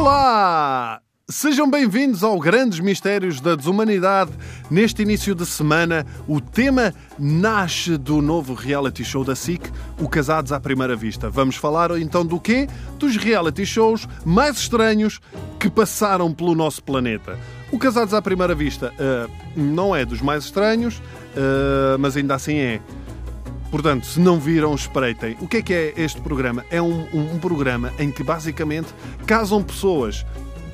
Olá! Sejam bem-vindos ao Grandes Mistérios da Desumanidade. Neste início de semana, o tema nasce do novo reality show da SIC, o Casados à Primeira Vista. Vamos falar então do quê? Dos reality shows mais estranhos que passaram pelo nosso planeta. O Casados à Primeira Vista uh, não é dos mais estranhos, uh, mas ainda assim é. Portanto, se não viram, espreitem. O que é que é este programa? É um, um, um programa em que basicamente casam pessoas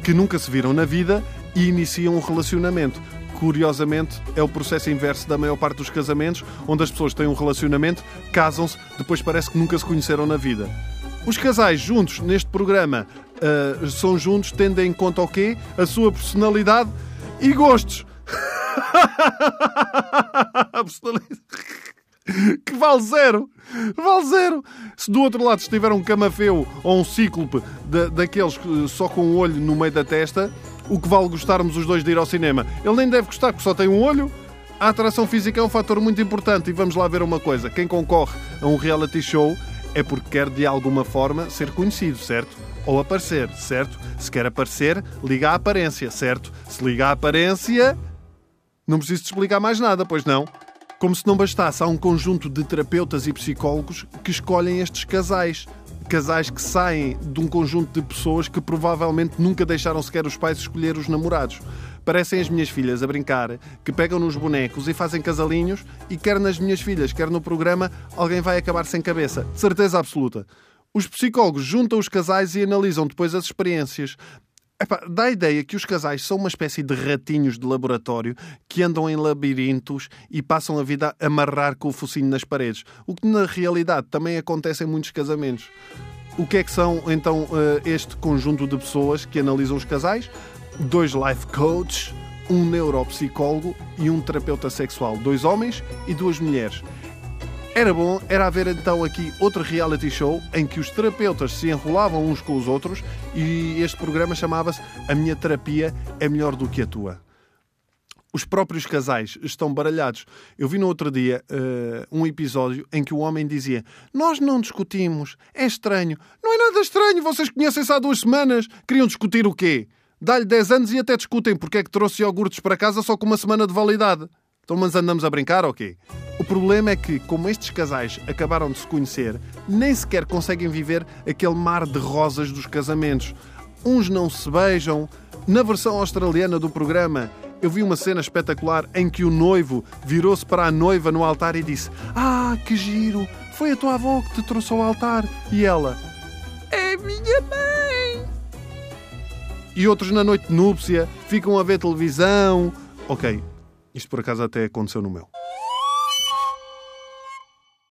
que nunca se viram na vida e iniciam um relacionamento. Curiosamente, é o processo inverso da maior parte dos casamentos, onde as pessoas têm um relacionamento, casam-se, depois parece que nunca se conheceram na vida. Os casais juntos neste programa uh, são juntos, tendo em conta o quê? A sua personalidade e gostos. que vale zero. Vale zero. Se do outro lado estiver um camafeu ou um cíclope da, daqueles só com um olho no meio da testa, o que vale gostarmos os dois de ir ao cinema? Ele nem deve gostar porque só tem um olho. A atração física é um fator muito importante e vamos lá ver uma coisa. Quem concorre a um reality show é porque quer de alguma forma ser conhecido, certo? Ou aparecer, certo? Se quer aparecer, liga à aparência, certo? Se liga à aparência, não preciso te explicar mais nada, pois não? Como se não bastasse, há um conjunto de terapeutas e psicólogos que escolhem estes casais. Casais que saem de um conjunto de pessoas que provavelmente nunca deixaram sequer os pais escolher os namorados. Parecem as minhas filhas a brincar, que pegam nos bonecos e fazem casalinhos, e quer nas minhas filhas, quer no programa, alguém vai acabar sem cabeça. De certeza absoluta. Os psicólogos juntam os casais e analisam depois as experiências. Epá, dá a ideia que os casais são uma espécie de ratinhos de laboratório que andam em labirintos e passam a vida a amarrar com o focinho nas paredes, o que na realidade também acontece em muitos casamentos. O que é que são então eh, este conjunto de pessoas que analisam os casais? Dois life coaches, um neuropsicólogo e um terapeuta sexual, dois homens e duas mulheres. Era bom, era haver então aqui outro reality show em que os terapeutas se enrolavam uns com os outros e este programa chamava-se A Minha Terapia é Melhor do que a Tua. Os próprios casais estão baralhados. Eu vi no outro dia uh, um episódio em que o homem dizia: Nós não discutimos, é estranho. Não é nada estranho, vocês conhecem-se há duas semanas. Queriam discutir o quê? Dá-lhe 10 anos e até discutem porque é que trouxe iogurtes para casa só com uma semana de validade. Então, mas andamos a brincar ou okay? quê? O problema é que, como estes casais acabaram de se conhecer, nem sequer conseguem viver aquele mar de rosas dos casamentos. Uns não se beijam. Na versão australiana do programa, eu vi uma cena espetacular em que o noivo virou-se para a noiva no altar e disse: Ah, que giro! Foi a tua avó que te trouxe ao altar. E ela: É minha mãe! E outros na noite de núpcia ficam a ver televisão. Ok, isto por acaso até aconteceu no meu.